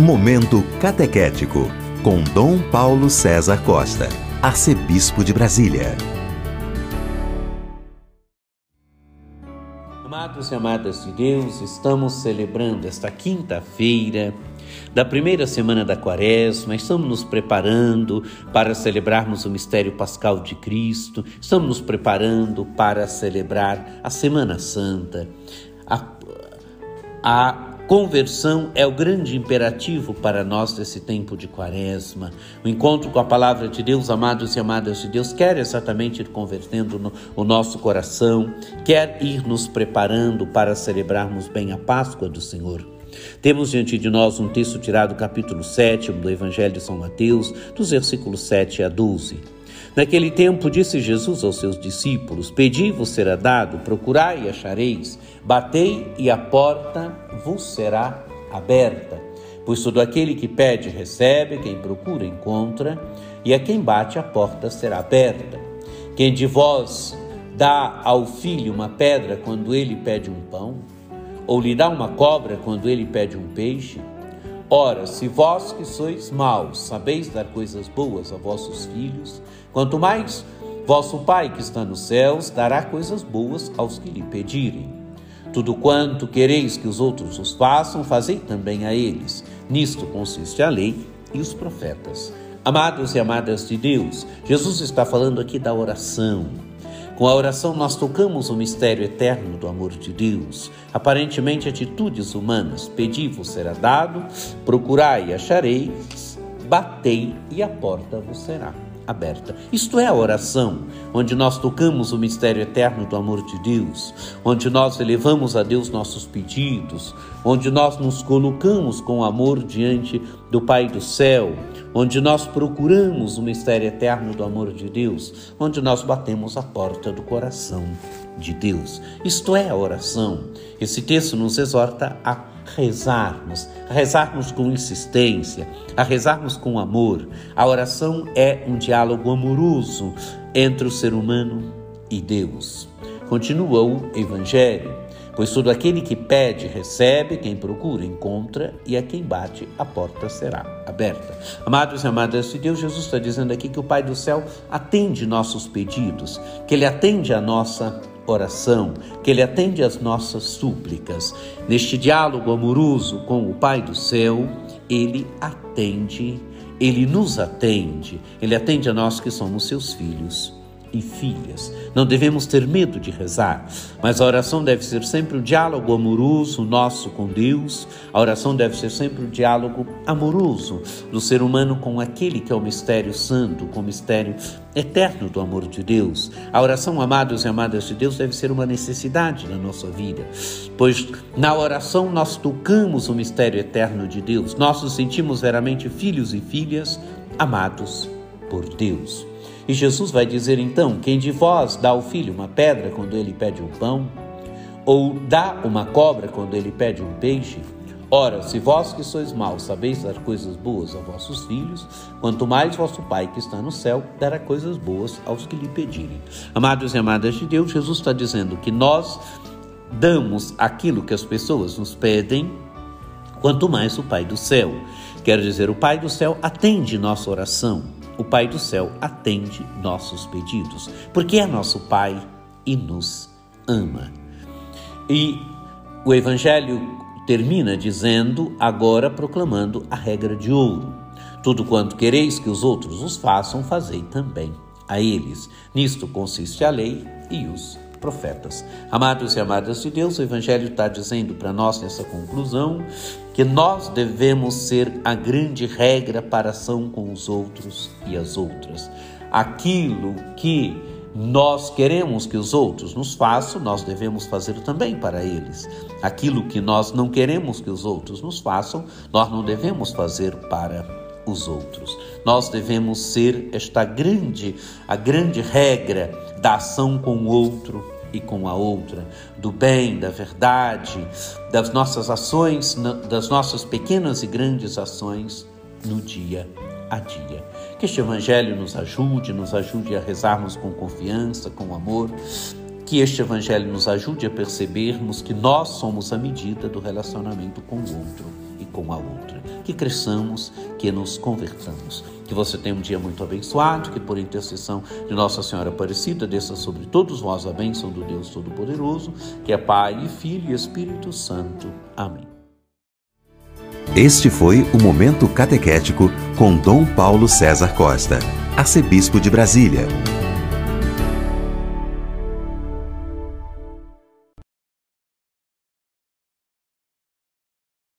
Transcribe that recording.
Momento Catequético, com Dom Paulo César Costa, Arcebispo de Brasília. Amados e amadas de Deus, estamos celebrando esta quinta-feira da primeira semana da quaresma, estamos nos preparando para celebrarmos o mistério pascal de Cristo, estamos nos preparando para celebrar a Semana Santa. A, a Conversão é o grande imperativo para nós nesse tempo de quaresma. O encontro com a palavra de Deus, amados e amadas de Deus, quer exatamente ir convertendo no, o nosso coração, quer ir nos preparando para celebrarmos bem a Páscoa do Senhor. Temos diante de nós um texto tirado do capítulo 7 do Evangelho de São Mateus, dos versículos 7 a 12. Naquele tempo disse Jesus aos seus discípulos: Pedi-vos será dado, procurai e achareis, batei e a porta vos será aberta. Pois todo aquele que pede recebe, quem procura encontra, e a quem bate a porta será aberta. Quem de vós dá ao filho uma pedra quando ele pede um pão? Ou lhe dá uma cobra quando ele pede um peixe? Ora, se vós que sois maus sabeis dar coisas boas a vossos filhos, quanto mais vosso Pai que está nos céus dará coisas boas aos que lhe pedirem. Tudo quanto quereis que os outros os façam, fazei também a eles. Nisto consiste a lei e os profetas. Amados e amadas de Deus, Jesus está falando aqui da oração. Com a oração, nós tocamos o mistério eterno do amor de Deus. Aparentemente, atitudes humanas: pedi-vos será dado, procurai e achareis, batei e a porta vos será aberta. Isto é a oração, onde nós tocamos o mistério eterno do amor de Deus, onde nós elevamos a Deus nossos pedidos, onde nós nos colocamos com amor diante do Pai do céu, onde nós procuramos o mistério eterno do amor de Deus, onde nós batemos a porta do coração de Deus. Isto é a oração. Esse texto nos exorta a rezarmos, a rezarmos com insistência, a rezarmos com amor. A oração é um diálogo amoroso entre o ser humano e Deus. Continua o Evangelho. Pois todo aquele que pede, recebe, quem procura, encontra, e a quem bate, a porta será aberta. Amados e amadas de Deus, Jesus está dizendo aqui que o Pai do céu atende nossos pedidos, que Ele atende a nossa oração, que Ele atende às nossas súplicas. Neste diálogo amoroso com o Pai do céu, Ele atende, Ele nos atende, Ele atende a nós que somos seus filhos e filhas. Não devemos ter medo de rezar, mas a oração deve ser sempre um diálogo amoroso nosso com Deus. A oração deve ser sempre um diálogo amoroso do ser humano com aquele que é o mistério santo, com o mistério eterno do amor de Deus. A oração, amados e amadas de Deus, deve ser uma necessidade na nossa vida, pois na oração nós tocamos o mistério eterno de Deus. Nós nos sentimos veramente filhos e filhas amados por Deus. E Jesus vai dizer então: Quem de vós dá ao filho uma pedra quando ele pede um pão? Ou dá uma cobra quando ele pede um peixe? Ora, se vós que sois maus sabeis dar coisas boas a vossos filhos, quanto mais vosso Pai que está no céu dará coisas boas aos que lhe pedirem. Amados e amadas de Deus, Jesus está dizendo que nós damos aquilo que as pessoas nos pedem, quanto mais o Pai do céu. Quer dizer, o Pai do céu atende nossa oração o Pai do céu atende nossos pedidos, porque é nosso Pai e nos ama. E o Evangelho termina dizendo, agora proclamando a regra de ouro: tudo quanto quereis que os outros os façam, fazei também a eles. Nisto consiste a lei e os profetas. Amados e amadas de Deus, o Evangelho está dizendo para nós nessa conclusão que nós devemos ser a grande regra para ação com os outros e as outras. Aquilo que nós queremos que os outros nos façam, nós devemos fazer também para eles. Aquilo que nós não queremos que os outros nos façam, nós não devemos fazer para os outros. Nós devemos ser esta grande, a grande regra da ação com o outro e com a outra, do bem, da verdade, das nossas ações, das nossas pequenas e grandes ações no dia a dia. Que este Evangelho nos ajude, nos ajude a rezarmos com confiança, com amor, que este Evangelho nos ajude a percebermos que nós somos a medida do relacionamento com o outro com a outra. Que cresçamos, que nos convertamos. Que você tenha um dia muito abençoado, que por intercessão de Nossa Senhora Aparecida desça sobre todos vós a bênção do Deus Todo-Poderoso, que é Pai, Filho e Espírito Santo. Amém. Este foi o Momento Catequético com Dom Paulo César Costa, arcebispo de Brasília